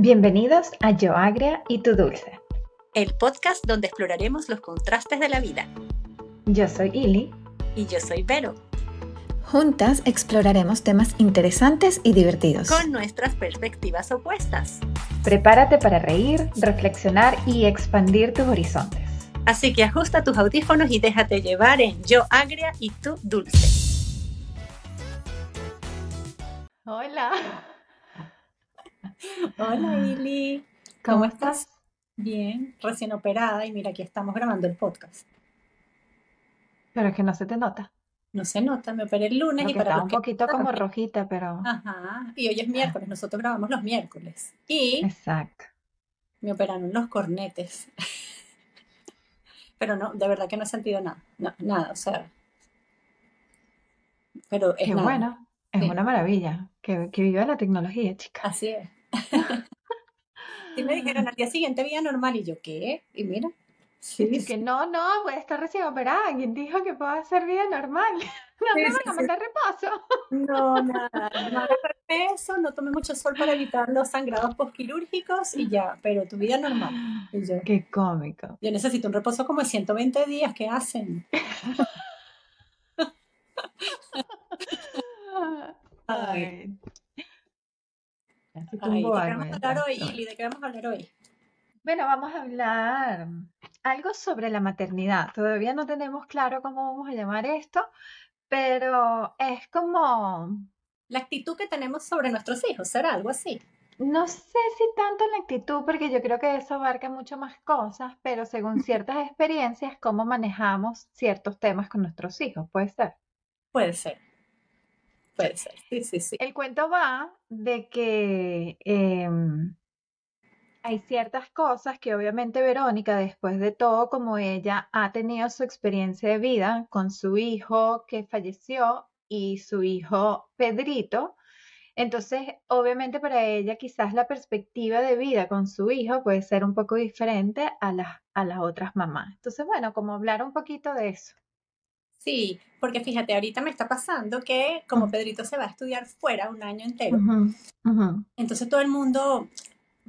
Bienvenidos a Yo Agria y Tu Dulce, el podcast donde exploraremos los contrastes de la vida. Yo soy Ili. Y yo soy Vero. Juntas exploraremos temas interesantes y divertidos. Con nuestras perspectivas opuestas. Prepárate para reír, reflexionar y expandir tus horizontes. Así que ajusta tus audífonos y déjate llevar en Yo Agria y Tu Dulce. Hola. Hola Ili. ¿Cómo, estás? Bien, recién operada y mira, aquí estamos grabando el podcast. Pero es que no se te nota. No se nota, me operé el lunes y para está un poquito como rojita, pero. Ajá. Y hoy es miércoles, nosotros grabamos los miércoles. Y. Exacto. Me operaron los cornetes. pero no, de verdad que no he sentido nada. nada, o sea. Pero es Qué bueno. Es una maravilla. Que, que viva la tecnología, chica. Así es. y me dijeron al día siguiente vida normal y yo, ¿qué? Y mira. Sí, que no, no, voy a estar recién operada. ¿Quién dijo que puedo hacer vida normal? No me van a meter reposo. No, nada, no peso, no tome mucho sol para evitar los sangrados postquirúrgicos y ya, pero tu vida normal. Qué cómico. Yo necesito un reposo como de 120 días, ¿qué hacen? Ay. ¿De qué vamos a hablar hoy, ¿De qué vamos a hablar hoy? Bueno, vamos a hablar algo sobre la maternidad. Todavía no tenemos claro cómo vamos a llamar esto, pero es como... La actitud que tenemos sobre nuestros hijos, ¿será algo así? No sé si tanto la actitud, porque yo creo que eso abarca mucho más cosas, pero según ciertas experiencias, cómo manejamos ciertos temas con nuestros hijos, ¿puede ser? Puede ser. Puede ser, sí, sí, sí. El cuento va de que em, hay ciertas cosas que obviamente Verónica, después de todo, como ella ha tenido su experiencia de vida con su hijo que falleció y su hijo Pedrito, entonces obviamente para ella quizás la perspectiva de vida con su hijo puede ser un poco diferente a las, a las otras mamás. Entonces, bueno, como hablar un poquito de eso. Sí, porque fíjate, ahorita me está pasando que como Pedrito se va a estudiar fuera un año entero, entonces todo el mundo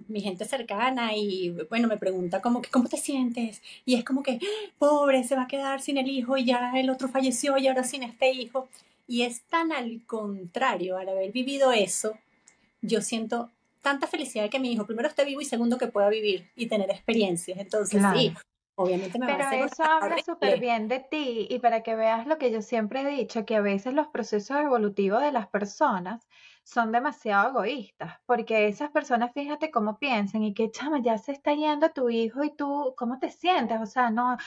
mi gente cercana y bueno, me pregunta como que, ¿cómo te sientes? Y es como que, pobre, se va a quedar sin el hijo y ya el otro falleció y ahora sin este hijo. Y es tan al contrario, al haber vivido eso, yo siento tanta felicidad que mi hijo primero esté vivo y segundo que pueda vivir y tener experiencias. Entonces, sí, obviamente me Pero va a eso habla súper bien de ti y para que veas lo que yo siempre he dicho, que a veces los procesos evolutivos de las personas son demasiado egoístas, porque esas personas, fíjate cómo piensan y que, chama, ya se está yendo tu hijo y tú, ¿cómo te sientes? O sea, no,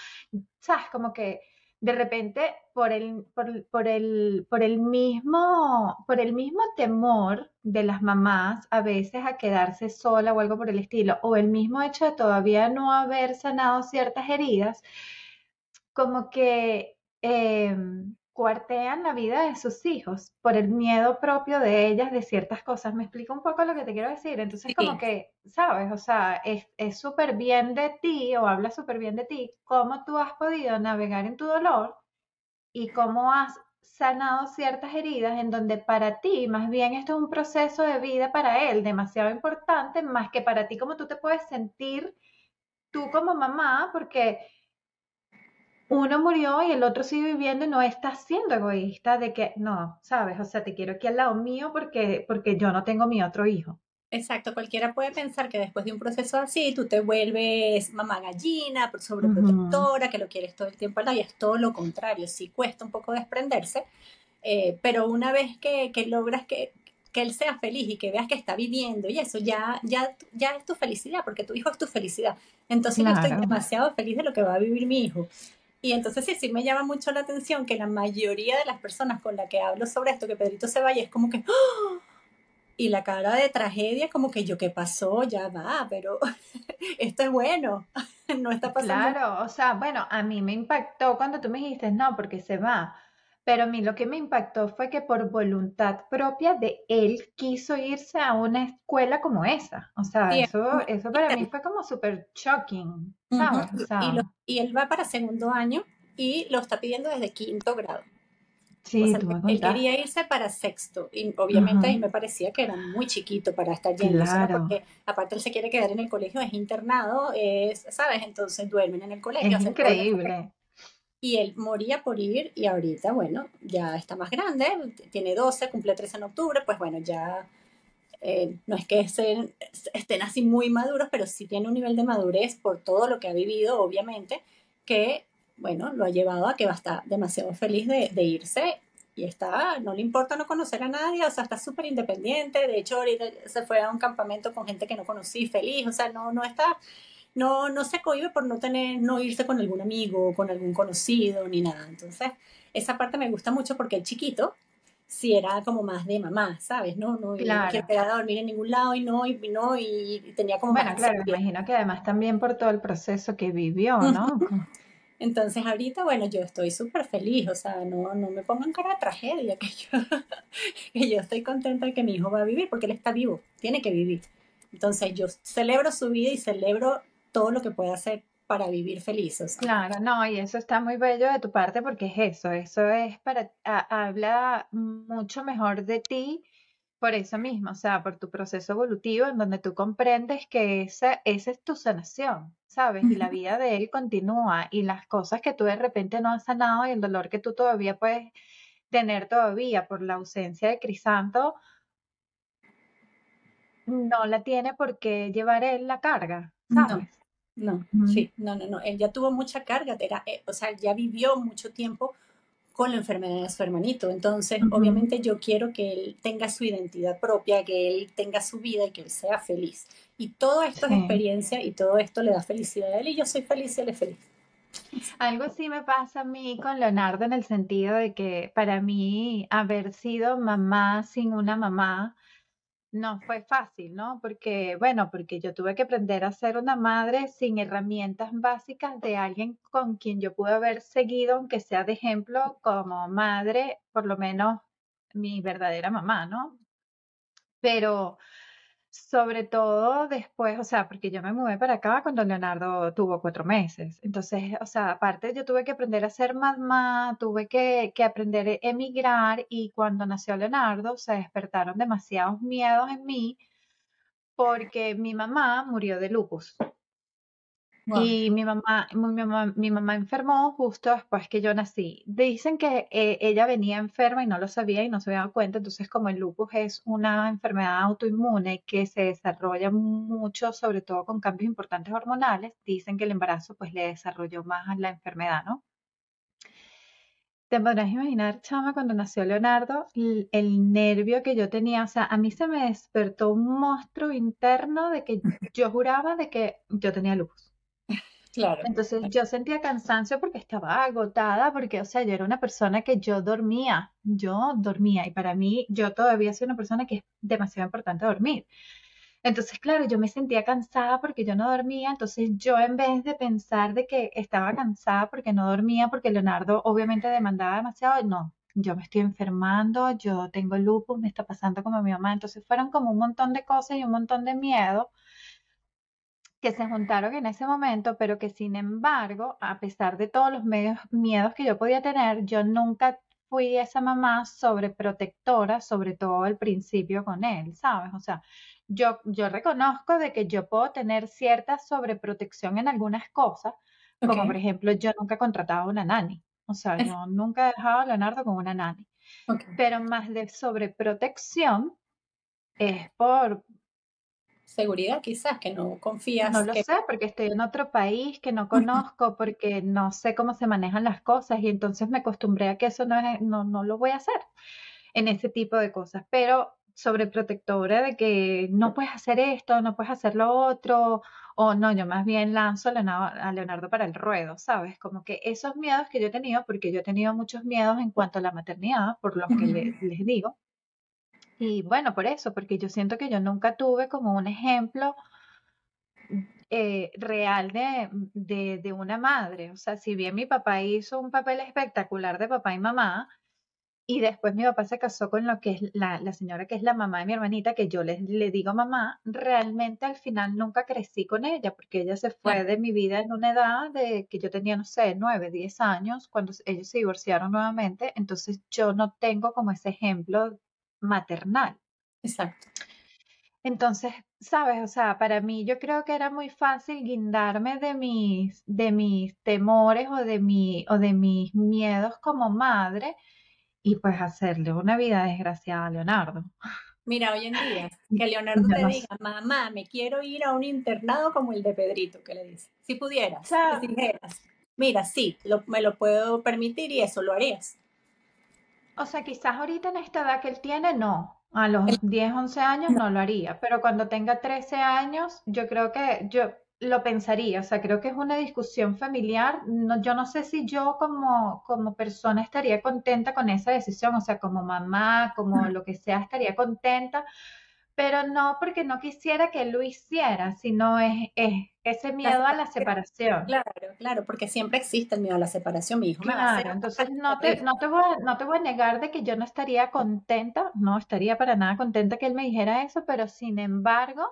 sabes, como que de repente por el, por, por, el, por, el mismo, por el mismo temor de las mamás a veces a quedarse sola o algo por el estilo, o el mismo hecho de todavía no haber sanado ciertas heridas, como que em, cuartean la vida de sus hijos por el miedo propio de ellas de ciertas cosas. ¿Me explico un poco lo que te quiero decir? Entonces, como que, ¿sabes? O sea, es súper bien de ti o habla súper bien de ti cómo tú has podido navegar en tu dolor y cómo has sanado ciertas heridas en donde para ti más bien esto es un proceso de vida para él demasiado importante más que para ti como tú te puedes sentir tú como mamá porque uno murió y el otro sigue viviendo y no está siendo egoísta de que, no, sabes, o sea, te quiero aquí al lado mío porque, porque yo no tengo mi otro hijo. Exacto, cualquiera puede pensar que después de un proceso así tú te vuelves mamá gallina, sobreprotectora, que lo quieres todo el tiempo al lado y es todo lo contrario, sí cuesta un poco desprenderse, eh, pero una vez que, que logras que, que él sea feliz y que veas que está viviendo y eso ya, ya, ya es tu felicidad, porque tu hijo es tu felicidad. Entonces yo estoy demasiado feliz de lo que va a vivir mi hijo. Y entonces sí, sí me llama mucho la atención que la mayoría de las personas con las que hablo sobre esto, que Pedrito se vaya, es como que... ¡ah! Y la cara de tragedia, como que yo, ¿qué pasó? Ya va, pero esto es bueno, no está pasando. Claro, o sea, bueno, a mí me impactó cuando tú me dijiste, no, porque se va. Pero a mí lo que me impactó fue que por voluntad propia de él quiso irse a una escuela como esa. O sea, eso, eso para mí fue como súper shocking. y, y, él va para segundo año y lo está pidiendo desde quinto grado. Sí, él quería irse para sexto y obviamente ahí me parecía que era muy chiquito para estar yendo, porque aparte él se quiere quedar en el colegio, es internado, es, ¿sabes? Entonces duermen en el colegio. Es increíble. Y él moría por ir y ahorita, bueno, ya está más grande, tiene 12, cumple 13 en octubre, pues bueno, ya eh, no es que estén, así muy maduros, pero sí tiene un nivel de madurez por todo lo que ha vivido, obviamente, que bueno, lo ha llevado a que va a estar demasiado feliz de, irse y está, no le importa no conocer a nadie, o sea, está súper independiente, de hecho ahorita se fue a un campamento con gente que no conocí, feliz, o sea, no, no está, no, no se cohibe por no tener, no irse con algún amigo, con algún conocido, ni nada, entonces, esa parte me gusta mucho porque el chiquito, sí era como más de mamá, ¿sabes? No, no, claro. no quiero a dormir en ningún lado y no, y no, y, tenía como Bueno, claro, me imagino que además también por todo el proceso que vivió, ¿no? Entonces ahorita, bueno, yo estoy súper feliz, o sea, no, no me pongan cara de tragedia, que yo, que yo estoy contenta de que mi hijo va a vivir, porque él está vivo, tiene que vivir. Entonces yo celebro su vida y celebro todo lo que puede hacer para vivir feliz. Claro, no, y eso está muy bello de tu parte porque es eso, eso es para, habla mucho mejor de ti por eso mismo, o sea, por tu proceso evolutivo en donde tú comprendes que esa, esa es tu sanación, ¿sabes? Y la vida de él continúa y las cosas que tú de repente no has sanado y el dolor que tú todavía puedes tener todavía por la ausencia de Crisanto, no la tiene por qué llevar él la carga, ¿sabes? No, sí, no, no, no, él ya tuvo mucha carga, era, eh, o sea, ya vivió mucho tiempo con la enfermedad de su hermanito. Entonces, obviamente yo quiero que él tenga su identidad propia, que él tenga su vida y que él sea feliz. Y todo esto es experiencia y todo esto le da felicidad a él y yo soy feliz y él es feliz. Algo sí me pasa a mí con Leonardo en el sentido de que para mí haber sido mamá sin una mamá no fue fácil, ¿no? Porque, bueno, porque yo tuve que aprender a ser una madre sin herramientas básicas de alguien con quien yo pude haber seguido, aunque sea de ejemplo, como madre, por lo menos mi verdadera mamá, ¿no? Pero sobre todo después, o sea, porque yo me mudé para acá cuando Leonardo tuvo cuatro meses. Entonces, o sea, aparte yo tuve que aprender a ser mamá, tuve que, que aprender a emigrar y cuando nació Leonardo se despertaron demasiados miedos en mí porque mi mamá murió de lupus. Y mi mamá, mi mamá, mi mamá enfermó justo después que yo nací. Dicen que eh, ella venía enferma y no lo sabía y no se había dado cuenta. Entonces, como el lupus es una enfermedad autoinmune que se desarrolla mucho, sobre todo con cambios importantes hormonales, dicen que el embarazo pues le desarrolló más la enfermedad, ¿no? Te podrás imaginar, chama, cuando nació Leonardo, el, nervio que yo tenía, o sea, a mí se me despertó un monstruo interno de que yo juraba de que yo tenía lupus. Claro. Entonces yo sentía cansancio porque estaba agotada, porque, o sea, yo era una persona que yo dormía, yo dormía y para mí yo todavía soy una persona que es demasiado importante dormir. Entonces, claro, yo me sentía cansada porque yo no dormía, entonces yo en vez de pensar de que estaba cansada porque no dormía, porque Leonardo obviamente demandaba demasiado, no, yo me estoy enfermando, yo tengo lupus, me está pasando como mi mamá, entonces fueron como un montón de cosas y un montón de miedo que se juntaron en ese momento, pero que sin embargo, a pesar de todos los medios, miedos que yo podía tener, yo nunca fui esa mamá sobreprotectora, sobre todo al principio con él, ¿sabes? O sea, yo, yo reconozco de que yo puedo tener cierta sobreprotección en algunas cosas, como por ejemplo, yo nunca he contratado una nani. O sea, yo nunca he dejado a Leonardo con una nani. Pero más de sobreprotección es por, seguridad quizás, que no confías. No lo sé, porque estoy en otro país que no conozco, porque no sé cómo se manejan las cosas y entonces me acostumbré a que eso no, es, no, no lo voy a hacer en ese tipo de cosas. Pero sobreprotectora de que no puedes hacer esto, no puedes hacer lo otro, o no, yo más bien lanzo a Leonardo para el ruedo, ¿sabes? Como que esos miedos que yo he tenido, porque yo he tenido muchos miedos en cuanto a la maternidad, por lo que les digo, y bueno, por eso, porque yo siento que yo nunca tuve como un ejemplo eh, real de, de, de, una madre. O sea, si bien mi papá hizo un papel espectacular de papá y mamá, Y después mi papá se casó con lo que es la, la señora que es la mamá de mi hermanita, que yo le, le digo mamá, realmente al final nunca crecí con ella, porque ella se fue de mi vida en una edad de que yo tenía, no sé, nueve, diez años, cuando ellos se divorciaron nuevamente, entonces yo no tengo como ese ejemplo maternal. Exacto. Entonces, sabes, o sea, para mí yo creo que era muy fácil guindarme de mis, de mis temores o de mi, o de mis miedos como madre y pues hacerle una vida desgraciada a Leonardo. Mira, hoy en día, que Leonardo te diga, mamá, me quiero ir a un internado como el de Pedrito, que le dice. Si pudieras, si dijeras, mira, sí, me lo puedo permitir y eso lo harías. O sea, quizás ahorita en esta edad que él tiene, no. A los 10, 11 años no. lo haría, pero cuando tenga 13 años, yo creo que yo lo pensaría, o sea, creo que es una discusión familiar. No, yo no sé si yo como, como persona estaría contenta con esa decisión, o sea, como mamá, como lo que sea, estaría contenta, pero no porque no quisiera que él lo hiciera, sino es, es ese miedo a la separación. Claro, claro, porque siempre existe el miedo a la separación, mi hijo. Claro, entonces no te, no, te voy a, no te voy a negar de que yo no estaría contenta, no estaría para nada contenta que él me dijera eso, pero sin embargo,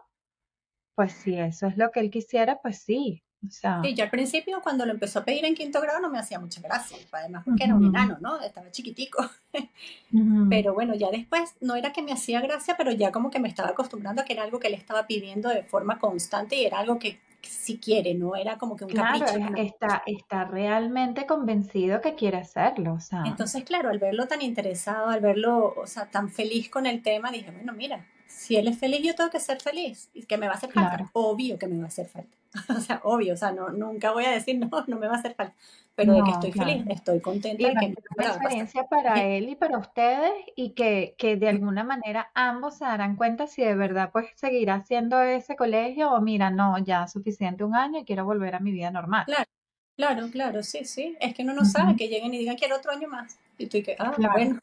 pues si eso es lo que él quisiera, pues sí, Sí, yo al principio cuando lo empezó a pedir en quinto grado no me hacía mucha gracia, además porque era un enano, ¿no? Estaba chiquitico. Pero bueno, ya después no era que me hacía gracia, pero ya como que me estaba acostumbrando a que era algo que él estaba pidiendo de forma constante y era algo que, si quiere, ¿no? Era como que un claro, Está, está realmente convencido que quiere hacerlo, o sea. Entonces, claro, al verlo tan interesado, al verlo, o sea, tan feliz con el tema, dije, bueno, mira, si él es feliz, yo tengo que ser feliz. Y que me va a hacer falta. Obvio que me va a hacer falta. o sea, obvio, o sea, no, nunca voy a decir, no, no me va a hacer falta. Pero de que estoy feliz, estoy contenta. Y que una experiencia para él y para ustedes y que, que de alguna manera ambos se darán cuenta si de verdad pues seguirá haciendo ese colegio o mira, no, ya suficiente un año y quiero volver a mi vida normal. Claro, claro, claro, sí, sí. Es que uno no sabe que lleguen y digan quiero otro año más. Y tú y que, ah, bueno.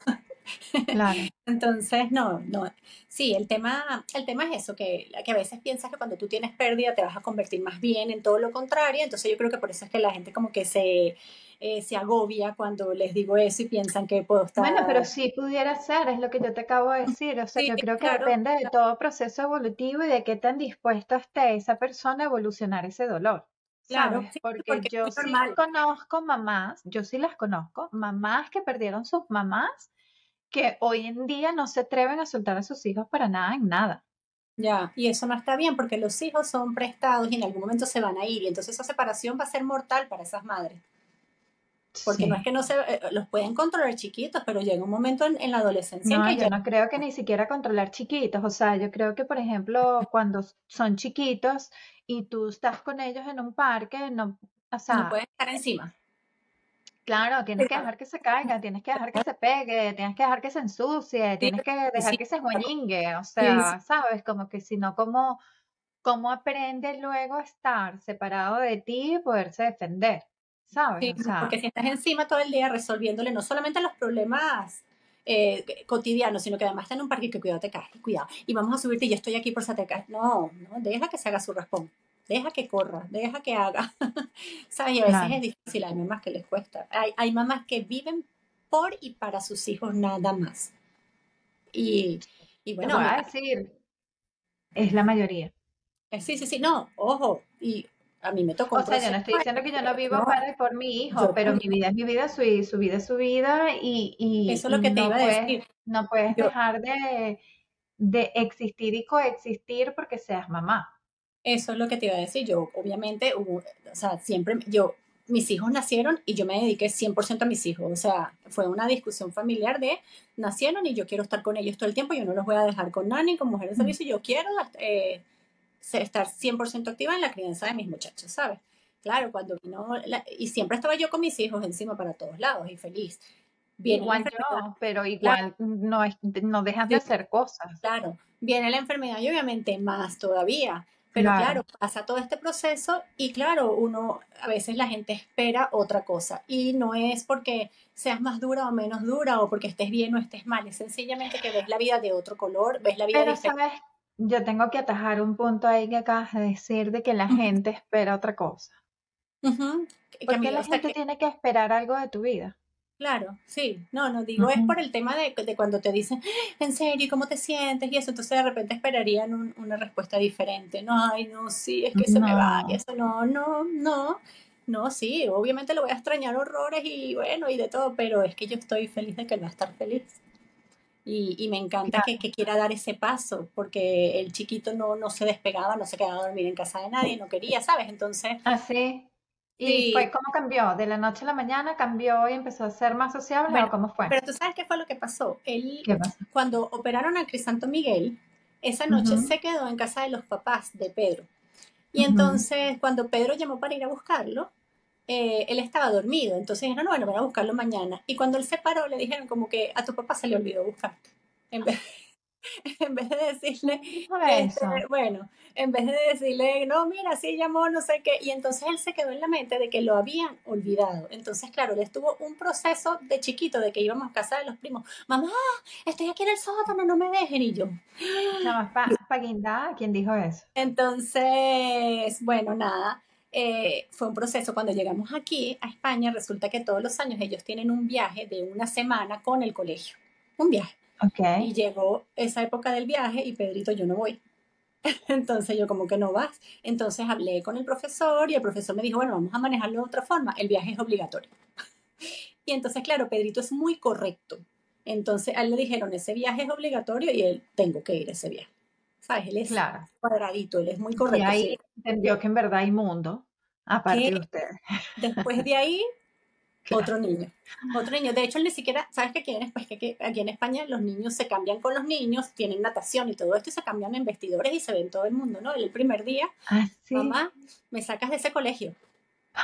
Claro. Entonces, no, no. Sí, el tema, el tema es eso, que, que a veces piensas que cuando tú tienes pérdida te vas a convertir más bien en todo lo contrario. Entonces yo creo que por eso es que la gente como que se, eh, se agobia cuando les digo eso y piensan que puedo estar... Bueno, pero sí pudiera ser, es lo que yo te acabo de decir. O sea, yo creo que depende de todo proceso evolutivo y de qué tan dispuesta esté esa persona a evolucionar ese dolor. Claro, porque, yo sí conozco mamás, yo sí las conozco, mamás que perdieron sus mamás que hoy en día no se atreven a soltar a sus hijos para nada en nada. Ya, y eso no está bien porque los hijos son prestados y en algún momento se van a ir y entonces esa separación va a ser mortal para esas madres. Porque no es que no se eh, los pueden controlar chiquitos, pero llega un momento en, la adolescencia no, que yo no creo que ni siquiera controlar chiquitos, o sea, yo creo que por ejemplo, cuando son chiquitos y tú estás con ellos en un parque, no, o sea, no pueden estar encima. Claro, tienes que dejar que se caiga, tienes que dejar que se pegue, tienes que dejar que se ensucie, tienes que dejar que se jueñingue, o sea, ¿sabes? Como que si no, ¿cómo, cómo aprende luego a estar separado de ti y poderse defender? ¿Sabes? porque si estás encima todo el día resolviéndole no solamente los problemas eh, cotidianos, sino que además está en un parque que cuidado te caes, cuidado, y vamos a subirte y yo estoy aquí por te caes. No, no, deja que se haga su raspón deja que corra, deja que haga. ¿Sabes? Y a veces es difícil, hay mamás que les cuesta. Hay, hay mamás que viven por y para sus hijos nada más. Y, y bueno. Te voy a decir, es la mayoría. Eh, sí, sí, sí, no, ojo, y a mí me tocó. O sea, yo no estoy diciendo que yo no vivo para por mi hijo, pero mi vida es mi vida, su, su, vida es su vida y, y eso es lo que te iba a decir. No puedes dejar de, de existir y coexistir porque seas mamá. Eso es lo que te iba a decir. Yo, obviamente, o sea, siempre, yo, mis hijos nacieron y yo me dediqué 100% a mis hijos. O sea, fue una discusión familiar de nacieron y yo quiero estar con ellos todo el tiempo. Yo no los voy a dejar con nani, con mujeres de servicio. Yo quiero eh, estar 100% activa en la crianza de mis muchachos, ¿sabes? Claro, cuando vino, y siempre estaba yo con mis hijos encima para todos lados y feliz. Viene igual yo, pero igual no, no dejas de hacer cosas. Claro, viene la enfermedad y obviamente más todavía. Pero claro. pasa todo este proceso y claro, uno, a veces la gente espera otra cosa y no es porque seas más dura o menos dura o porque estés bien o estés mal, es sencillamente que ves la vida de otro color, ves la vida Pero, ¿sabes? Yo tengo que atajar un punto ahí que acabas de decir de que la gente espera otra cosa. ¿Por qué la gente tiene que esperar algo de tu vida? Claro, sí, no, no digo, es por el tema de, de cuando te dicen, "Ah, en serio, ¿cómo te sientes? Y eso, entonces de repente esperarían un- una respuesta diferente. No, ay, no, sí, es que se me va, y No, eso, no, no, no, no, sí, obviamente lo voy a extrañar horrores y bueno, y de todo, pero es que yo estoy feliz de que él va a estar feliz. Y, y me encanta que, que quiera dar ese paso, porque el chiquito no, no se despegaba, no se quedaba a dormir en casa de nadie, no quería, ¿sabes? Entonces, así. ¿Y fue cómo cambió? ¿De la noche a la mañana cambió y empezó a ser más sociable o Bueno, cómo fue? pero tú sabes qué fue lo que pasó. Él, cuando operaron a Crisanto Miguel, esa noche Ujú, se quedó en casa de los papás de Pedro. Y ujú. entonces, cuando Pedro llamó para ir a buscarlo, eh, él estaba dormido. Entonces dijeron, no, bueno, voy a buscarlo mañana. Y cuando él se paró, le dijeron como que a tu papá se le olvidó buscarte. En vez, en vez de decirle, ¿Quién dijo este, bueno, en vez de decirle, no, mira, sí llamó, no sé qué, y entonces él se quedó en la mente de que lo habían olvidado. Entonces, claro, él estuvo un proceso de chiquito, de que íbamos a casa de los primos, mamá, estoy aquí en el sótano, no me dejen, y yo. Chamas pa, pa guindar, ¿quién dijo eso? Entonces, bueno, nada. eh, fue un proceso. Cuando llegamos aquí a España, resulta que todos los años ellos tienen un viaje de una semana con el colegio. Un viaje. Ok. Y llegó esa época del viaje y Pedrito, yo no voy. Entonces yo como que no vas. Entonces hablé con el profesor y el profesor me dijo, bueno, vamos a manejarlo de otra forma. El viaje es obligatorio. Y entonces, claro, Pedrito es muy correcto. Entonces a él le dijeron, ese viaje es obligatorio y él, tengo que ir a ese viaje. ¿Sabes? Él es Claro. cuadradito, él es muy Y correcto. ahí Sí. entendió que en verdad hay mundo, aparte Que de ustedes. después de ahí, Claro. otro niño. Otro niño. De hecho, él ni siquiera, ¿sabes que aquí en, Espa- que- que aquí en España los niños se cambian con los niños, tienen natación y todo esto y se cambian en vestidores y se ven todo el mundo, ¿no? Él el primer día Ah, sí. mamá, me sacas de ese colegio.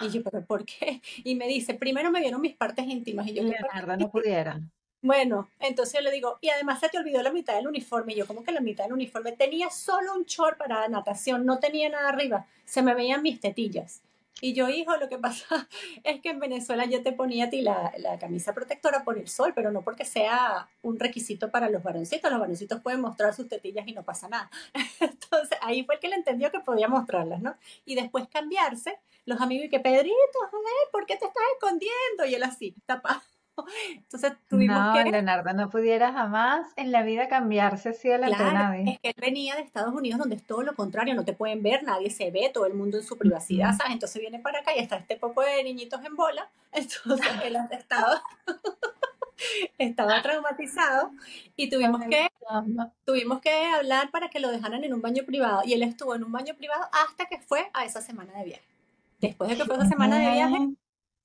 Y yo, ¿pero por qué? Y me dice, primero me vieron mis partes íntimas. Y yo, ¿qué? Leonardo no pudiera. Bueno, entonces yo le digo, y además se te olvidó la mitad del uniforme. Y yo, como que la mitad del uniforme? Tenía solo un short para natación, no tenía nada arriba. Se me veían mis tetillas. Y yo, hijo, lo que pasa es que en Venezuela yo te ponía a ti la, la camisa protectora por el sol, pero no porque sea un requisito para los varoncitos. Los varoncitos pueden mostrar sus tetillas y no pasa nada. Entonces ahí fue el que le entendió que podía mostrarlas, ¿no? Y después cambiarse, los amigos y que, Pedrito, joder, ¿por qué te estás escondiendo? Y él así, tapado. Entonces tuvimos No, que Leonardo no pudiera jamás en la vida cambiarse así de Claro, nadie. es que él venía de Estados Unidos donde es todo lo contrario, no te pueden ver, nadie se ve, todo el mundo en su privacidad. ¿sabes? Entonces viene para acá y está este poco de niñitos en bola, entonces él estaba, estaba traumatizado y tuvimos que, tuvimos que hablar para que lo dejaran en un baño privado y él estuvo en un baño privado hasta que fue a esa semana de viaje. Después de que fue esa semana de viaje.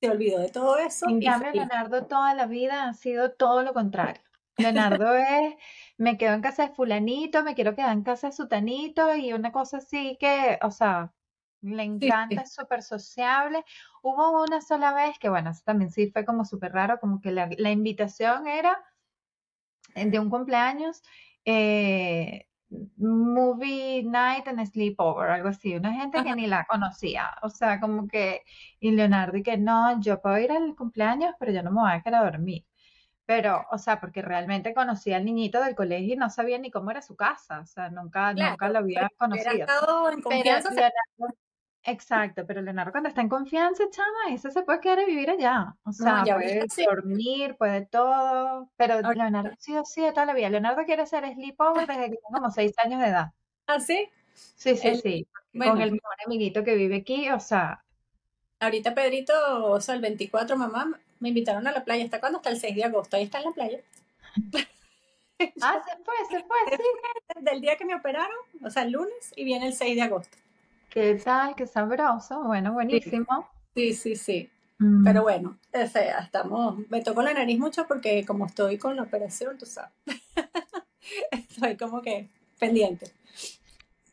Se olvidó de todo eso En cambio, Leonardo toda la vida ha sido todo lo contrario. Leonardo es, me quedo en casa de fulanito, me quiero quedar en casa de sutanito y una cosa así que, o sea, le encanta, sí, es súper sociable. Hubo una sola vez que, bueno, eso también sí fue como súper raro, como que la, la invitación era eh, de un cumpleaños, eh, movie night and sleepover, algo así, una gente que ni la conocía, o sea, como que, y Leonardo y que no, yo puedo ir al cumpleaños, pero yo no me voy a quedar a dormir. Pero, o sea, porque realmente conocía al niñito del colegio y no sabía ni cómo era su casa, o sea, nunca, nunca lo pero había conocido. estado en Pero Leonardo, exacto, pero Leonardo cuando está en confianza, chama, ese se puede quedar a vivir allá, o no, sea, ya puede sí, dormir, puede todo, pero Leonardo ha sido así de toda la vida. Leonardo quiere ser sleepover desde que tiene como seis años de edad. así, Sí, sí, él, sí, porque con bueno, el mejor amiguito que vive aquí, o sea, Ahorita Pedrito, o sea, el 24, mamá, me invitaron a la playa. ¿Hasta cuándo? Hasta el 6 de agosto. Ahí está en la playa. ah, se fue, se fue, sí. fue Desde el día que me operaron, o sea, el lunes, y viene el 6 de agosto. ¿Qué tal? Qué sabroso, bueno, buenísimo. sí, sí, sí. Mm, Pero bueno, o sea, estamos, me tocó la nariz mucho porque como estoy con la operación, tú sabes, estoy como que pendiente.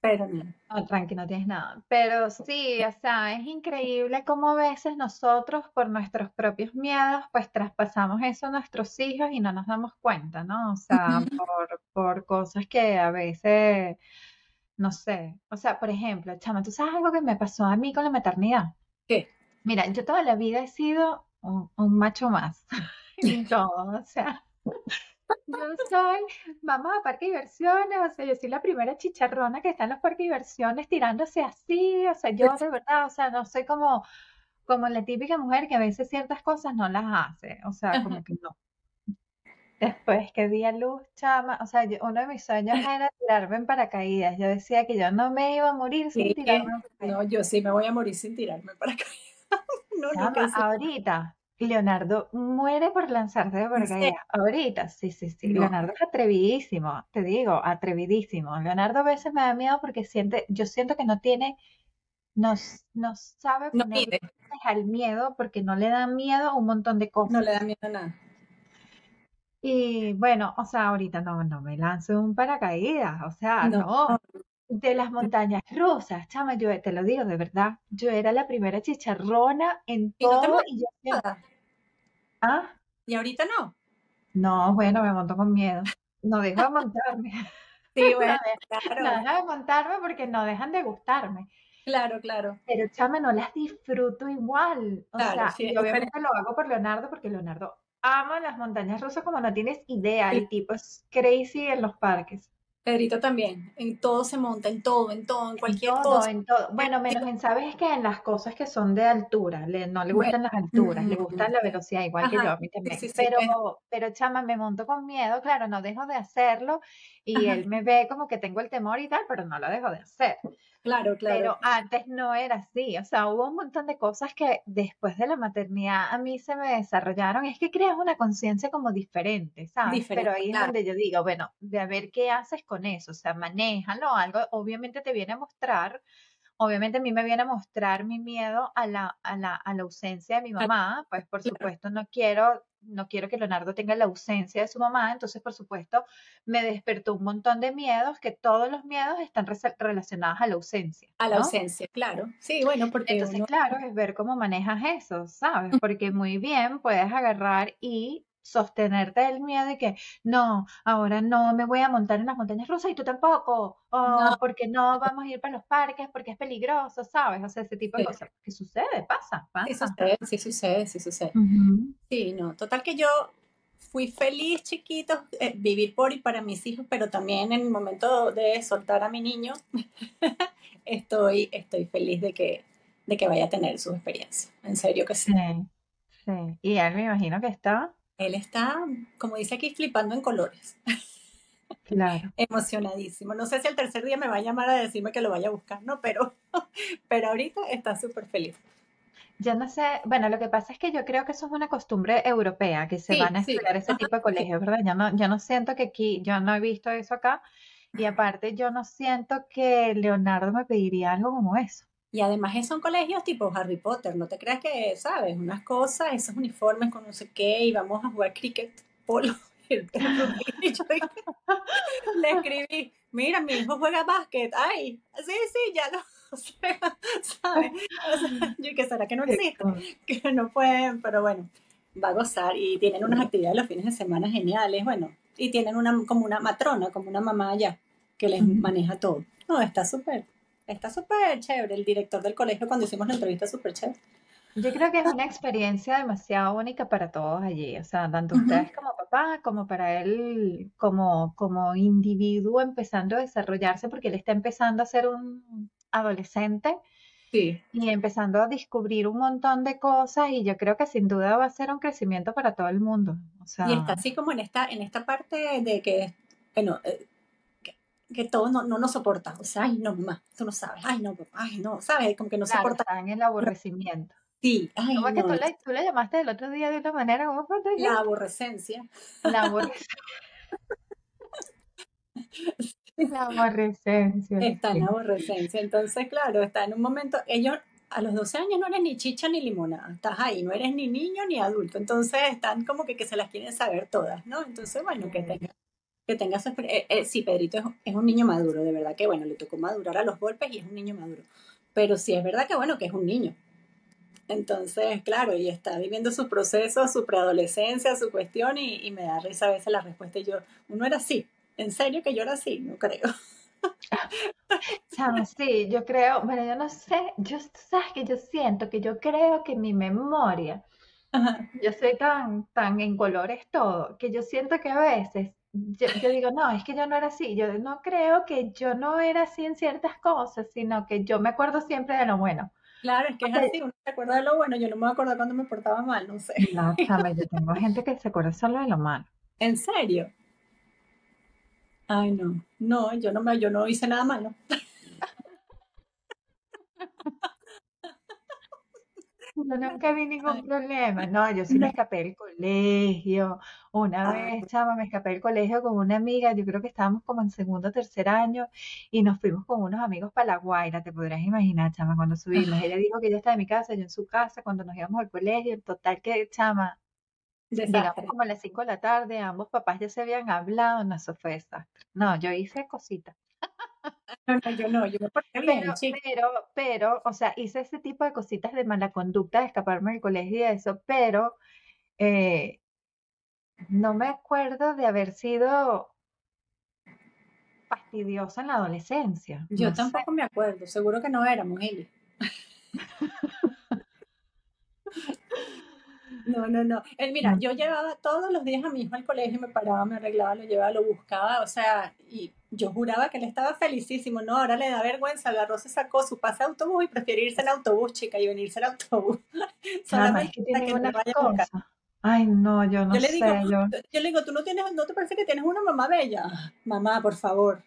Pero no. No, tranqui, no tienes nada. Pero sí, o sea, es increíble cómo a veces nosotros, por nuestros propios miedos, pues traspasamos eso a nuestros hijos y no nos damos cuenta, ¿no? O sea, por, por cosas que a veces, no sé. O sea, por ejemplo, chama, ¿tú sabes algo que me pasó a mí con la maternidad? ¿Qué? Mira, yo toda la vida he sido un, un macho más en todo, o sea. Yo soy mamá de parque de diversiones, o sea, yo soy la primera chicharrona que está en los parques de diversiones tirándose así, o sea, yo de verdad, o sea, no soy como como la típica mujer que a veces ciertas cosas no las hace, o sea, como que no. Después que di a luz, chama, o sea, uno de mis sueños era tirarme en paracaídas. Yo decía que yo no me iba a morir sin tirarme en paracaídas. No, yo sí me voy a morir sin tirarme en paracaídas. no, no, ahorita, Leonardo muere por lanzarse de paracaídas. Ahorita, sí, sí, sí. Leonardo es atrevidísimo, te digo, atrevidísimo. Leonardo a veces me da miedo porque siente, yo siento que no tiene, no, no sabe poner al miedo porque no le da miedo un montón de cosas. No le da miedo a nada. Y bueno, o sea, ahorita no, no me lanzo un paracaídas, o sea, no. De las montañas rusas, chama, yo te lo digo de verdad, yo era la primera chicharrona en todo y yo ¿Ah? ¿Y ahorita no? No, bueno, me monto con miedo. No dejo de montarme. Sí, bueno, claro. No dejo de montarme porque no dejan de gustarme. Claro, claro. Pero chama, no las disfruto igual. O sea, y obviamente lo hago por Leonardo porque Leonardo ama las montañas rusas como no tienes idea. El tipo es crazy en los parques. Pedrito también, en todo se monta, en todo, en todo, en cualquier cosa. En todo. Bueno, menos en, sabes que en las cosas que son de altura, no le gustan las alturas, le gusta la velocidad, igual que yo, a mí también. pero, pero chama, me monto con miedo, claro, no dejo de hacerlo y él me ve como que tengo el temor y tal, pero no lo dejo de hacer. Claro, claro. Pero antes no era así, o sea, hubo un montón de cosas que después de la maternidad a mí se me desarrollaron, es que creas una conciencia como diferente, ¿sabes? Pero ahí es donde yo digo, bueno, de a ver qué haces con eso, o sea, manéjalo, algo obviamente te viene a mostrar obviamente a mí me viene a mostrar mi miedo a la, a la, a la ausencia de mi mamá, pues por supuesto no quiero, no quiero que Leonardo tenga la ausencia de su mamá, entonces por supuesto me despertó un montón de miedos, que todos los miedos están relacionados a la ausencia. A la ausencia, claro. Sí, bueno, porque... Entonces, claro, es ver cómo manejas eso, ¿sabes? Porque muy bien puedes agarrar y sostenerte del miedo de que no, ahora no me voy a montar en las montañas rusas y tú tampoco, o porque no vamos a ir para los parques porque es peligroso, ¿sabes? O sea, ese tipo de cosas. ¿Qué sucede? Pasa, pasa. Sí sucede, sí sucede, sí sucede. Sí, no, total que yo fui feliz, chiquitos, eh, vivir por y para mis hijos, pero también en el momento de soltar a mi niño, estoy, estoy feliz de que, de que vaya a tener su experiencia. En serio que sí. Sí, sí. Y él me imagino que está él está, como dice aquí, flipando en colores. Claro. Emocionadísimo. No sé si el tercer día me va a llamar a decirme que lo vaya a buscar, ¿no? Pero, pero ahorita está súper feliz. Yo no sé, bueno, lo que pasa es que yo creo que eso es una costumbre europea, que se van a estudiar ese tipo de colegios, ¿verdad? Yo no, yo no siento que aquí, yo no he visto eso acá, y aparte yo no siento que Leonardo me pediría algo como eso. Y además son colegios tipo Harry Potter, no te creas que, ¿sabes? Unas cosas, esos uniformes con no sé qué, y vamos a jugar cricket, polo. le escribí, mira, mi hijo juega básquet, ay, sí, sí, ya lo ¿sabes? yo que será que no existe, que no pueden, pero bueno, va a gozar. Y tienen unas actividades los fines de semana geniales, bueno, y tienen una como una matrona, como una mamá allá, que les maneja todo. No, está súper está súper chévere. El director del colegio, cuando hicimos la entrevista, súper chévere. Yo creo que es una experiencia demasiado única para todos allí, o sea, tanto ustedes como papá, como para él como, como individuo empezando a desarrollarse, porque él está empezando a ser un adolescente sí. y empezando a descubrir un montón de cosas y yo creo que sin duda va a ser un crecimiento para todo el mundo. O sea, y está así como en esta, en esta parte de que, bueno, eh, que todo no, no nos soporta. O sea, ay, no, mamá, tú no sabes. Ay, no, ay, no, ¿sabes? Como que no claro, soporta. Está en el aborrecimiento. Sí, ay, ¿Cómo no. que tú le, tú le, llamaste el otro día de una manera? ¿Cómo fue? La aborrecencia. La aborrecencia. la aborrecencia. Está en la aborrecencia. Entonces, claro, está en un momento, ellos a los 12 años no eres ni chicha ni limonada, estás ahí, no eres ni niño ni adulto, entonces están como que, que se las quieren saber todas, ¿no? Entonces, bueno, que tengan que tenga su eh, eh, sí, Pedrito es, un niño maduro, de verdad que bueno, le tocó madurar a los golpes y es un niño maduro. Pero sí es verdad que bueno, que es un niño. Entonces, claro, y está viviendo su proceso, su preadolescencia, su cuestión, y, me da risa a veces la respuesta. Y yo, uno era así, en serio que yo era así, no creo. sí, yo creo, bueno, yo no sé, yo sabes que yo siento que yo creo que mi memoria, yo soy tan, tan en colores todo, que yo siento que a veces yo, digo, no, es que yo no era así. Yo no creo que yo no era así en ciertas cosas, sino que yo me acuerdo siempre de lo bueno. Claro, es que es así, uno se acuerda de lo bueno, yo no me voy a acordar cuando me portaba mal, no sé. No, chama, yo tengo gente que se acuerda solo de lo malo. ¿En serio? Ay, no, no, yo no me, yo no hice nada malo. Yo nunca vi ningún problema. No, yo sí me escapé del colegio. Una Ah, vez, chama, me escapé del colegio con una amiga. Yo creo que estábamos como en segundo o tercer año y nos fuimos con unos amigos para La Guaira. Te podrás imaginar, chama, cuando subimos. Ella dijo que ella estaba en mi casa, yo en su casa, cuando nos íbamos al colegio. En total que, chama, llegamos como a las 5 de la tarde. Ambos papás ya se habían hablado. No, eso fue desastre. No, yo hice cositas. No, no, yo no, yo me porté bien, Pero, pero, pero, o sea, hice ese tipo de cositas de mala conducta, de escaparme del colegio y eso, pero eh, no me acuerdo de haber sido fastidiosa en la adolescencia, Yo no sé. tampoco me acuerdo, seguro que no éramos, Eli. No, no, no. Él, mira, No. yo llevaba todos los días a mi hijo al colegio, me paraba, me arreglaba, lo llevaba, lo buscaba, o sea, y yo juraba que él estaba felicísimo, no, ahora le da vergüenza, agarró, se sacó su pase de autobús y prefiere irse en autobús, chica, y venirse en autobús, solamente que que unas vaya a buscar. cosas. Ay, no, yo no Yo le digo, sé, yo. yo le digo, tú no tienes, ¿no te parece que tienes una mamá bella? "Ah, Mamá, por favor.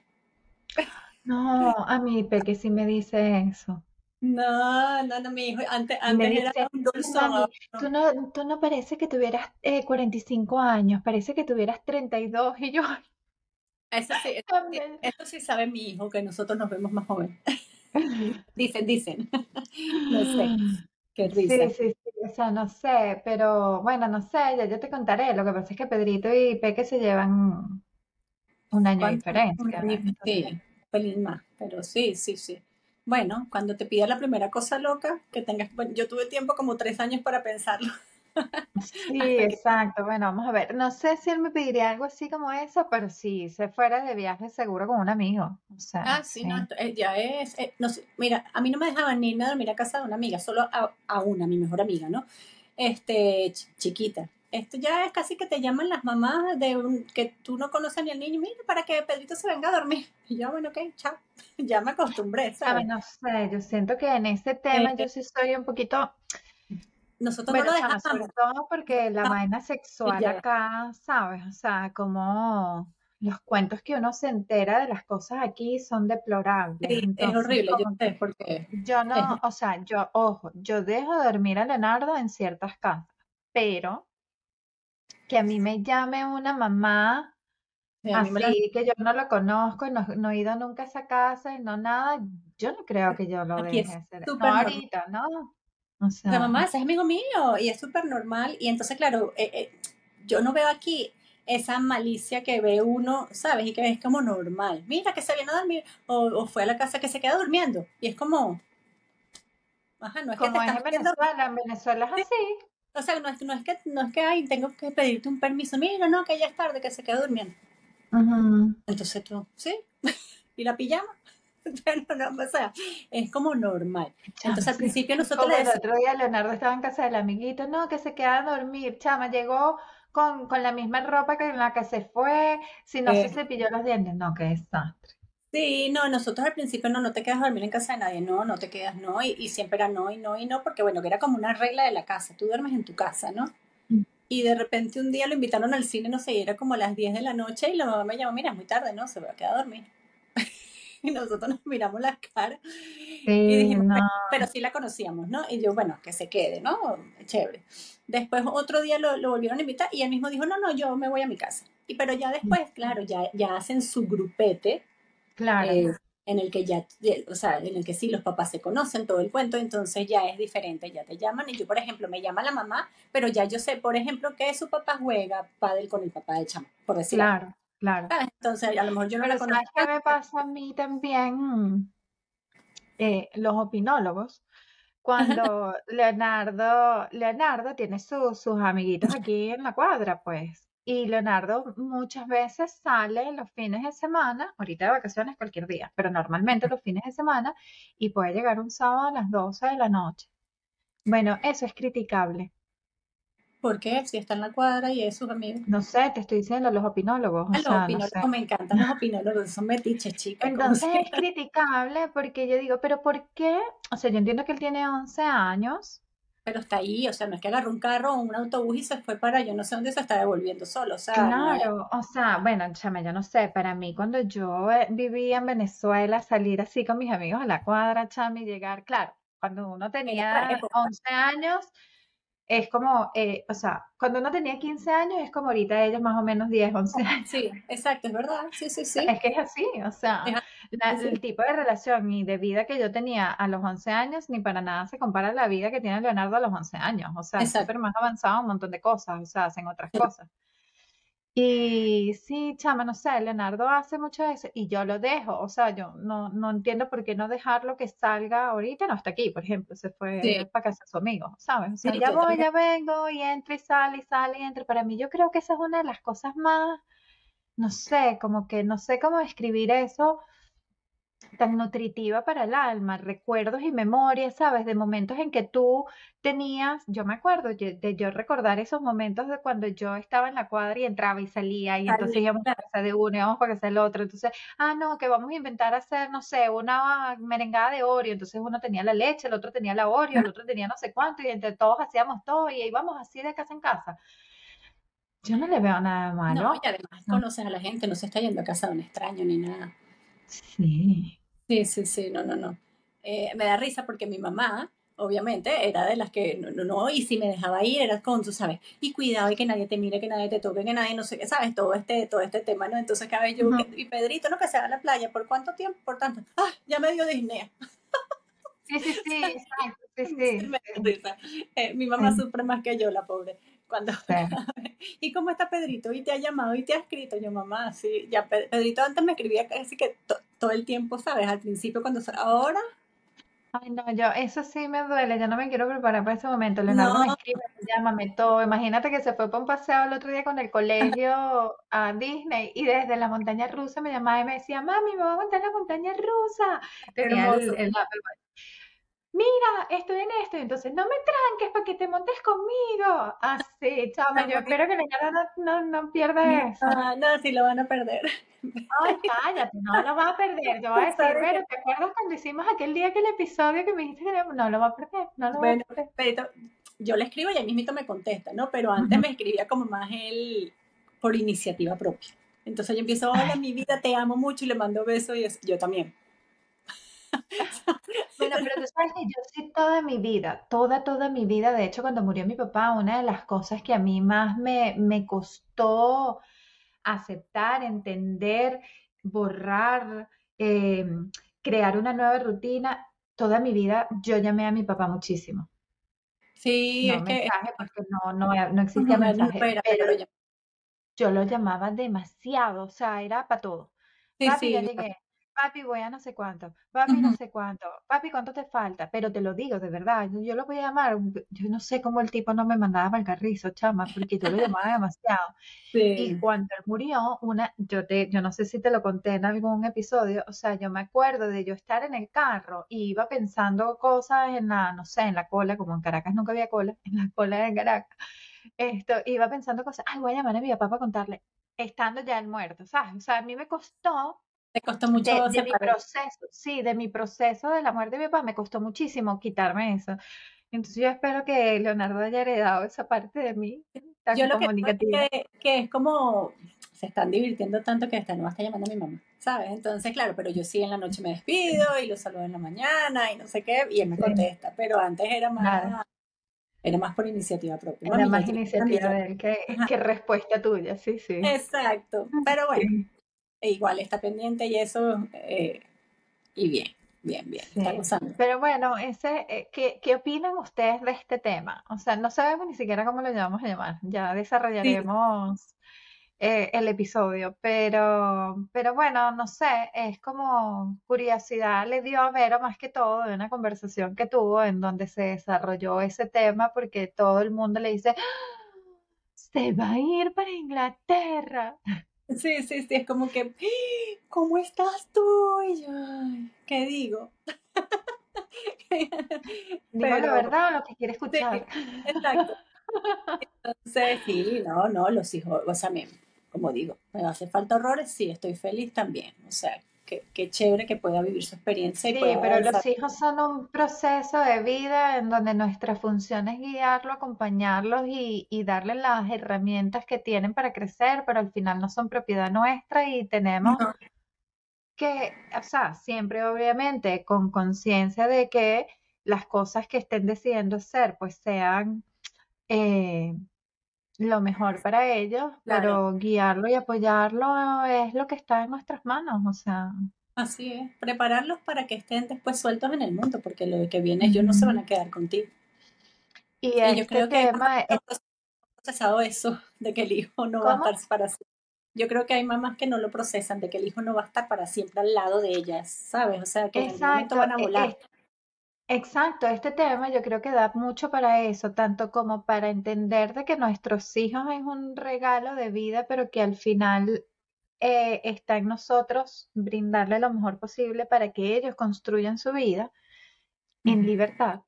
No, a mí Peque sí me dice eso. No, no, no, mi hijo, antes, antes era un "Ay, dulzón, mami, tú no. tú no parece que tuvieras eh, 45 años, parece que tuvieras 32 y yo, "Ay, Eso sí, eso sí, también". eso sí sabe mi hijo, que nosotros nos vemos más jóvenes. Dicen, dicen. No sé, qué Sí, risa. sí, sí, o sea, no sé, pero bueno, no sé, ya yo te contaré. Lo que pasa es que Pedrito y Peque se llevan un año de diferencia, sí, un pelín más, pero sí, sí, sí. Bueno, cuando te pida la primera cosa loca, que tengas, bueno, yo tuve tiempo como tres años para pensarlo, sí, exacto. Bueno, vamos a ver. No sé si él me pediría algo así como eso, pero sí, se fuera de viaje seguro con un amigo. O sea, ah, sí, no, sí. eh, ya es, eh, no sé, mira, a mí no me dejaban ni irme a dormir a casa de una amiga, solo a, a una, mi mejor amiga, ¿no? Este, ch- chiquita. Esto ya es casi que te llaman las mamás de un, que tú no conoces ni al niño, mira, para que Pedrito se venga a dormir. Y yo, bueno, ok, chao. Ya me acostumbré, ¿sabes? no sé, yo siento que en ese tema yo Eh, sí soy un poquito, nosotros no bueno, lo chama, sobre dejamos. todo porque la No, vaina sexual ya. acá, ¿sabes? O sea, como los cuentos que uno se entera de las cosas aquí son deplorables. Sí, es Entonces, horrible, yo sé, que porque yo es, no, o sea, yo, ojo, yo dejo dormir a Leonardo en ciertas casas, pero que a mí me llame una mamá la... así, que yo no lo conozco, y no, no he ido nunca a esa casa, y no nada, yo no creo que yo lo deje hacer. No ahorita, ¿no? O sea, sea, mamá, ese es amigo mío y es súper normal. Y entonces, claro, eh, eh, yo no veo aquí esa malicia que ve uno, ¿sabes? Y que es como normal. Mira, que se viene a dormir o, o fue a la casa que se queda durmiendo. Y es como, ajá, no es que te como es estás en Venezuela, en Venezuela es sí, así. O sea, no es, no es que, no es que, ay, tengo que pedirte un permiso. Mira, no, que ya es tarde, que se queda durmiendo. Entonces tú, ¿sí? ¿Y la pijama? Pero no, o sea, es como normal. Entonces al principio nosotros Como el otro día Leonardo estaba en casa del amiguito, no, que se queda a dormir. Chama, llegó con, con la misma ropa que en la que se fue, si no se eh, cepilló los dientes. No, qué desastre. Sí, no, nosotros al principio no, no te quedas a dormir en casa de nadie, no, no te quedas, no, y, y siempre era no y no y no, porque bueno, que era como una regla de la casa, tú duermes en tu casa, ¿no? Y de repente un día lo invitaron al cine, no sé, y era como a las 10 de la noche y la mamá me llamó, mira, es muy tarde, ¿no? Se va a quedar a dormir. Y nosotros nos miramos las caras y dijimos, no. pero, pero sí la conocíamos, ¿no? Y yo, bueno, que se quede, ¿no? Chévere. Después otro día lo, lo volvieron a invitar y él mismo dijo, no, no, yo me voy a mi casa. Y pero ya después, claro, ya, ya hacen su grupete Claro. eh, en el que ya, de- o sea, en el que sí los papás se conocen todo el cuento, entonces ya es diferente, ya te llaman y yo, por ejemplo, me llama la mamá, pero ya yo sé, por ejemplo, que su papá juega pádel con el papá de chamo, por decir algo. Claro, claro. ¿sabes? Entonces, a lo mejor yo no Pero la ¿sabes conozco qué tanto, me pasa a mí también? Eh, los opinólogos, cuando Leonardo, Leonardo tiene su- sus amiguitos aquí en la cuadra, pues, y Leonardo muchas veces sale los fines de semana, ahorita de vacaciones cualquier día, pero normalmente los fines de semana, y puede llegar un sábado a las 12 de la noche. Bueno, eso es criticable. ¿Por qué? Si está en la cuadra y es sus amigos. No sé, te estoy diciendo los opinólogos. los opinólogos me encantan los opinólogos, son metiches, chicas. Entonces es criticable porque yo digo, pero ¿por qué? O sea, yo entiendo que él tiene 11 años. Pero está ahí, o sea, no es que agarró un carro o un autobús y se fue para yo no sé dónde se está devolviendo solo, o sea. Claro, o sea, bueno, chame, yo no sé, para mí cuando yo eh, vivía en Venezuela, salir así con mis amigos a la cuadra, chame, y llegar, claro, cuando uno tenía 11 años, es como, eh, o sea, cuando uno tenía 15 años es como ahorita ellos más o menos 10, 11 años. Sí, exacto, es verdad, sí, sí, sí. Es que es así, o sea, el tipo de relación y de vida que yo tenía a los 11 años ni para nada se compara a la vida que tiene Leonardo a los 11 años, o sea, es súper más avanzado un montón de cosas, o sea, hacen otras cosas. Y sí, chama, no sé, Leonardo hace mucho eso y yo lo dejo, o sea, yo no, no entiendo por qué no dejarlo que salga ahorita, no está aquí, por ejemplo, se fue para casa de su amigo, ¿sabes? O sea, ya voy, ya vengo y entra y sale y sale y entra. Para mí yo creo que esa es una de las cosas más, no sé, como que no sé cómo escribir eso, tan nutritiva para el alma, recuerdos y memorias, ¿sabes? De momentos en que tú tenías, yo me acuerdo de yo recordar esos momentos de cuando yo estaba en la cuadra y entraba y salía y entonces íbamos a casa de uno, íbamos para casa del otro, entonces, ah, no, que vamos a inventar hacer, no sé, una merengada de Oreo, entonces uno tenía la leche, el otro tenía la Oreo, el otro tenía no sé cuánto y entre todos hacíamos todo y íbamos así de casa en casa. Yo no le veo nada malo. No, y además conoces a la gente, no se está yendo a casa de un extraño ni nada. Sí. Sí, sí, sí, no, no, no. Eh, me da risa porque mi mamá, obviamente, era de las que no, no, no, y si me dejaba ir era con, tú sabes, y cuidado y que nadie te mire, que nadie te toque, que nadie no sé qué, sabes, todo este, todo este tema, ¿no? Entonces, cada vez yo, y Pedrito, no, que se va a la playa, ¿por cuánto tiempo? Por tanto, ah, ya me dio Disney. Sí, sí, sí, sí, sí. Me da risa. Eh, mi mamá sufre más que yo, la pobre. Cuando, ¿Y cómo está Pedrito? ¿Y te ha llamado y te ha escrito? Yo, mamá, sí. Ya Pedrito antes me escribía casi que todo el tiempo, ¿sabes? Al principio, cuando. Ahora. Ay, no, yo, eso sí me duele, yo no me quiero preparar para ese momento. Leonardo me escribe, llámame todo. Imagínate que se fue para un paseo el otro día con el colegio a Disney y desde la montaña rusa me llamaba y me decía, mami, me voy a montar la montaña rusa. Tenía el, mira, estoy en esto, entonces no me tranques para que te montes conmigo. Así, chama, yo espero que la no, no, no pierda eso. Ah, no, sí lo van a perder. Ay, cállate, no lo va a perder. Yo voy a decir, pero ¿te acuerdas cuando hicimos aquel día que el episodio que me dijiste que no lo va a perder? No lo va a perder. Pero yo le escribo y él mismito me contesta, ¿no? Pero antes me escribía como más él por iniciativa propia. Entonces yo empiezo, hola, mi vida, te amo mucho y le mando besos y yo también. Bueno, pero tú sabes que yo sí toda mi vida, toda, toda mi vida, de hecho, cuando murió mi papá, una de las cosas que a mí más me, me costó aceptar, entender, borrar, eh, crear una nueva rutina, toda mi vida yo llamé a mi papá muchísimo. Sí, no es que porque no, no, no existía mensaje, pero yo lo llamaba demasiado, o sea, era para todo. Sí, sí, ya llegué papi, voy a no sé cuánto, papi, no sé cuánto, papi, ¿cuánto te falta? Pero te lo digo, de verdad, yo, lo voy a llamar, yo no sé cómo el tipo no me mandaba el carrizo, chama, porque yo lo llamaba demasiado. Y cuando él murió, una, yo te, yo no sé si te lo conté en algún episodio, o sea, yo me acuerdo de yo estar en el carro y iba pensando cosas en la, no sé, en la cola, como en Caracas nunca había cola, en la cola de Caracas, esto, iba pensando cosas, ay, voy a llamar a mi papá para contarle, estando ya el muerto, ¿sabes? O sea, a mí me costó te costó mucho de, mi proceso, sí, de mi proceso de la muerte de mi papá, me costó muchísimo quitarme eso. Entonces yo espero que Leonardo haya heredado esa parte de mí, tan yo lo comunicativa. Que, que, es como, se están divirtiendo tanto que hasta no está llamando a mi mamá, ¿sabes? Entonces, claro, pero yo sí en la noche me despido y lo saludo en la mañana y no sé qué, y él me contesta, pero antes era más... Era más por iniciativa propia. Era más iniciativa de él que, que, respuesta tuya, sí, sí. Exacto. Pero bueno, e igual está pendiente y eso, eh, y bien, bien, bien, Pero bueno, ese, eh, ¿qué, ¿qué, opinan ustedes de este tema? O sea, no sabemos ni siquiera cómo lo llamamos a llamar, ya desarrollaremos eh, el episodio, pero, pero bueno, no sé, es como curiosidad le dio a Vero más que todo de una conversación que tuvo en donde se desarrolló ese tema porque todo el mundo le dice, ¡Ah! se va a ir para Inglaterra. Sí, sí, sí, es como que, ¿cómo estás tú? Y yo, ¿qué digo? Digo la verdad o lo que quiere escuchar. exacto. Entonces, sí, no, no, los hijos, o sea, me, como digo, me hace falta horrores, sí, estoy feliz también. O sea, qué, qué chévere que pueda vivir su experiencia y Sí, pero los hijos son un proceso de vida en donde nuestra función es guiarlo, acompañarlos y, y darles las herramientas que tienen para crecer, pero al final no son propiedad nuestra y tenemos No, que, o sea, siempre obviamente con conciencia de que las cosas que estén decidiendo ser, pues sean eh, lo mejor para ellos, claro, pero guiarlo y apoyarlo es lo que está en nuestras manos, o sea. así es. Prepararlos para que estén después sueltos en el mundo, porque lo que viene ellos no se van a quedar contigo. Y Y yo este creo que tema, no han procesado eso, de que el hijo no va a estar para siempre. Yo creo que hay mamás que no lo procesan, de que el hijo no va a estar para siempre al lado de ellas, ¿sabes? O sea, que en algún momento van a e- volar. es- exacto, este tema yo creo que da mucho para eso, tanto como para entender de que nuestros hijos es un regalo de vida, pero que al final eh, está en nosotros brindarle lo mejor posible para que ellos construyan su vida en libertad.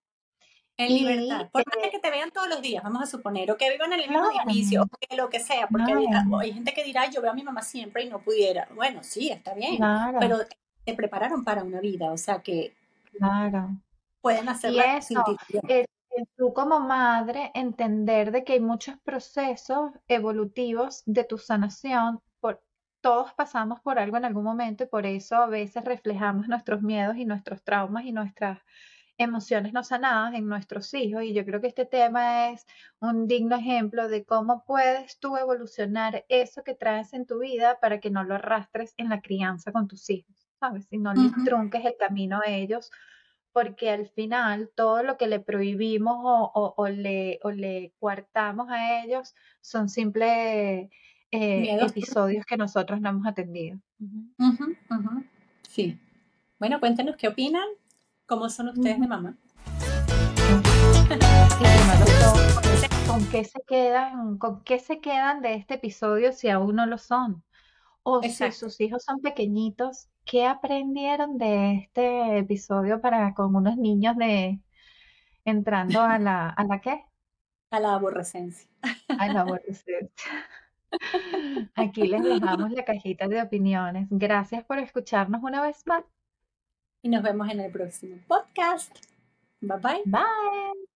En libertad. Por más eh, que te vean todos los días, vamos a suponer, o que vivan en el mismo claro, edificio, o que lo que sea, porque hay, claro, hay gente que dirá, yo veo a mi mamá siempre y no pudiera. Bueno, sí, está bien, claro, pero te prepararon para una vida, o sea que claro. Pueden Y hacerla eso, sin ti también. eh, eh, tú como madre, entender de que hay muchos procesos evolutivos de tu sanación, por, todos pasamos por algo en algún momento y por eso a veces reflejamos nuestros miedos y nuestros traumas y nuestras emociones no sanadas en nuestros hijos. Y yo creo que este tema es un digno ejemplo de cómo puedes tú evolucionar eso que traes en tu vida para que no lo arrastres en la crianza con tus hijos, ¿sabes? Y no les trunques el camino a ellos porque al final todo lo que le prohibimos o, o- o le, o le coartamos a ellos son simples eh, episodios que nosotros no hemos atendido. Sí. Bueno, cuéntenos qué opinan, cómo son ustedes de mamá. Y primero todo, ¿con, con qué se quedan, con qué se quedan de este episodio si aún no lo son? O si Exacto. sus hijos son pequeñitos, ¿qué aprendieron de este episodio para con unos niños de entrando a la, ¿a la qué? A la aborrecencia. A la adolescencia. Aquí les dejamos la cajita de opiniones. Gracias por escucharnos una vez más. Y nos vemos en el próximo podcast. Bye bye. Bye.